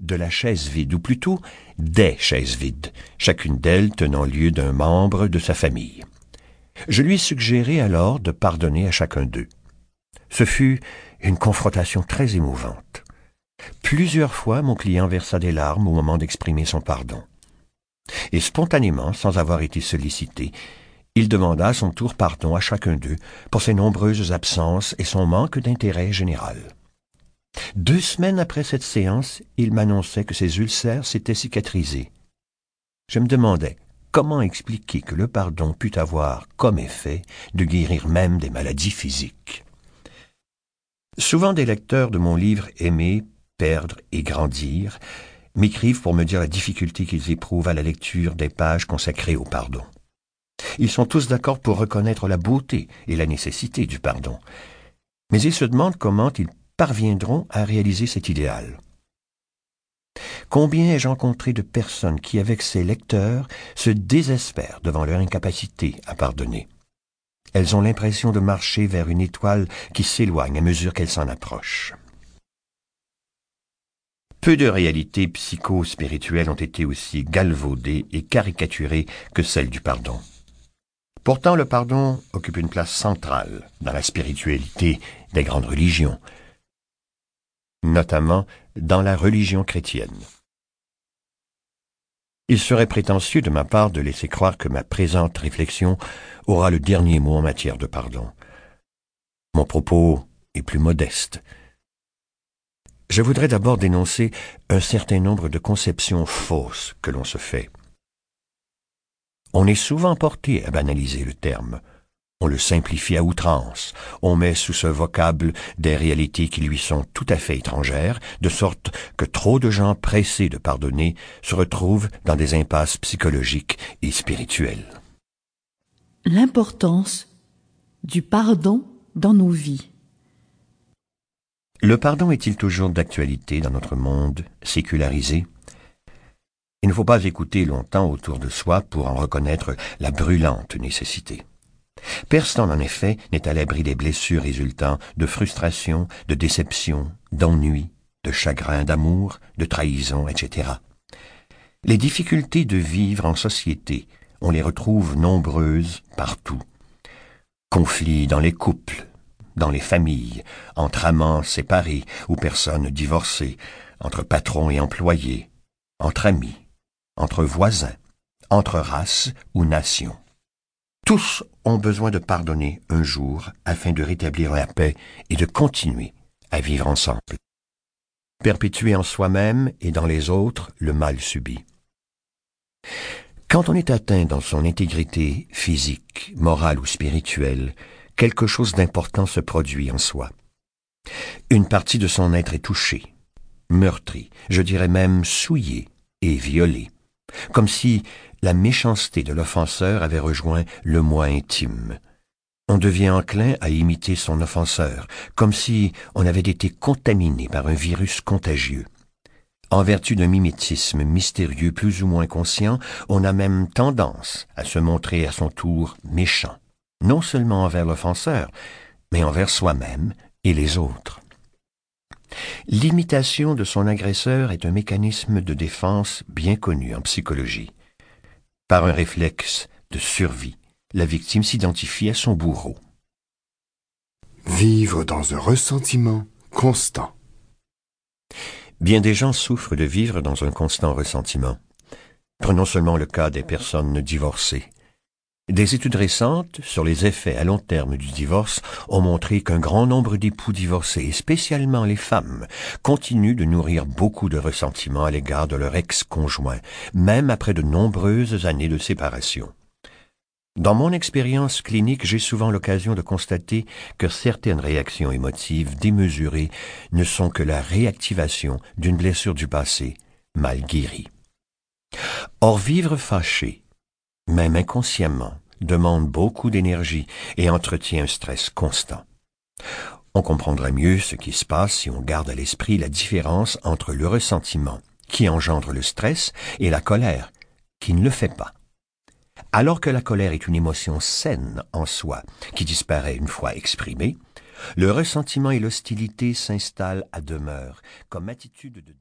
de la chaise vide, ou plutôt des chaises vides, chacune d'elles tenant lieu d'un membre de sa famille. Je lui suggérai alors de pardonner à chacun d'eux. Ce fut une confrontation très émouvante. Plusieurs fois mon client versa des larmes au moment d'exprimer son pardon. Et spontanément, sans avoir été sollicité, il demanda à son tour pardon à chacun d'eux pour ses nombreuses absences et son manque d'intérêt général. Deux semaines après cette séance, il m'annonçait que ses ulcères s'étaient cicatrisés. Je me demandais comment expliquer que le pardon pût avoir comme effet de guérir même des maladies physiques. Souvent des lecteurs de mon livre Aimer, perdre et grandir m'écrivent pour me dire la difficulté qu'ils éprouvent à la lecture des pages consacrées au pardon. Ils sont tous d'accord pour reconnaître la beauté et la nécessité du pardon, mais ils se demandent comment ils parviendront à réaliser cet idéal. Combien ai-je rencontré de personnes qui, avec ces lecteurs, se désespèrent devant leur incapacité à pardonner. Elles ont l'impression de marcher vers une étoile qui s'éloigne à mesure qu'elles s'en approchent. Peu de réalités psycho-spirituelles ont été aussi galvaudées et caricaturées que celle du pardon. Pourtant, le pardon occupe une place centrale dans la spiritualité des grandes religions, notamment dans la religion chrétienne. Il serait prétentieux de ma part de laisser croire que ma présente réflexion aura le dernier mot en matière de pardon. Mon propos est plus modeste. Je voudrais d'abord dénoncer un certain nombre de conceptions fausses que l'on se fait. On est souvent porté à banaliser le terme. On le simplifie à outrance, on met sous ce vocable des réalités qui lui sont tout à fait étrangères, de sorte que trop de gens pressés de pardonner se retrouvent dans des impasses psychologiques et spirituelles. L'importance du pardon dans nos vies. Le pardon est-il toujours d'actualité dans notre monde sécularisé? Il ne faut pas écouter longtemps autour de soi pour en reconnaître la brûlante nécessité. Personne, en effet, n'est à l'abri des blessures résultant de frustration, de déception, d'ennui, de chagrin d'amour, de trahison, etc. Les difficultés de vivre en société, on les retrouve nombreuses partout. Conflits dans les couples, dans les familles, entre amants séparés ou personnes divorcées, entre patrons et employés, entre amis, entre voisins, entre races ou nations. Tous ont besoin de pardonner un jour afin de rétablir la paix et de continuer à vivre ensemble. Perpétuer en soi-même et dans les autres le mal subi. Quand on est atteint dans son intégrité physique, morale ou spirituelle, quelque chose d'important se produit en soi. Une partie de son être est touchée, meurtrie, je dirais même souillée et violée, comme si la méchanceté de l'offenseur avait rejoint le moi intime. On devient enclin à imiter son offenseur, comme si on avait été contaminé par un virus contagieux. En vertu d'un mimétisme mystérieux plus ou moins conscient, on a même tendance à se montrer à son tour méchant, non seulement envers l'offenseur, mais envers soi-même et les autres. L'imitation de son agresseur est un mécanisme de défense bien connu en psychologie. Par un réflexe de survie, la victime s'identifie à son bourreau. Vivre dans un ressentiment constant. Bien des gens souffrent de vivre dans un constant ressentiment. Prenons seulement le cas des personnes divorcées. Des études récentes sur les effets à long terme du divorce ont montré qu'un grand nombre d'époux divorcés, et spécialement les femmes, continuent de nourrir beaucoup de ressentiments à l'égard de leur ex-conjoint, même après de nombreuses années de séparation. Dans mon expérience clinique, j'ai souvent l'occasion de constater que certaines réactions émotives démesurées ne sont que la réactivation d'une blessure du passé mal guérie. Or vivre fâché, même inconsciemment, demande beaucoup d'énergie et entretient un stress constant. On comprendra mieux ce qui se passe si on garde à l'esprit la différence entre le ressentiment, qui engendre le stress, et la colère, qui ne le fait pas. Alors que la colère est une émotion saine en soi, qui disparaît une fois exprimée, le ressentiment et l'hostilité s'installent à demeure comme attitude de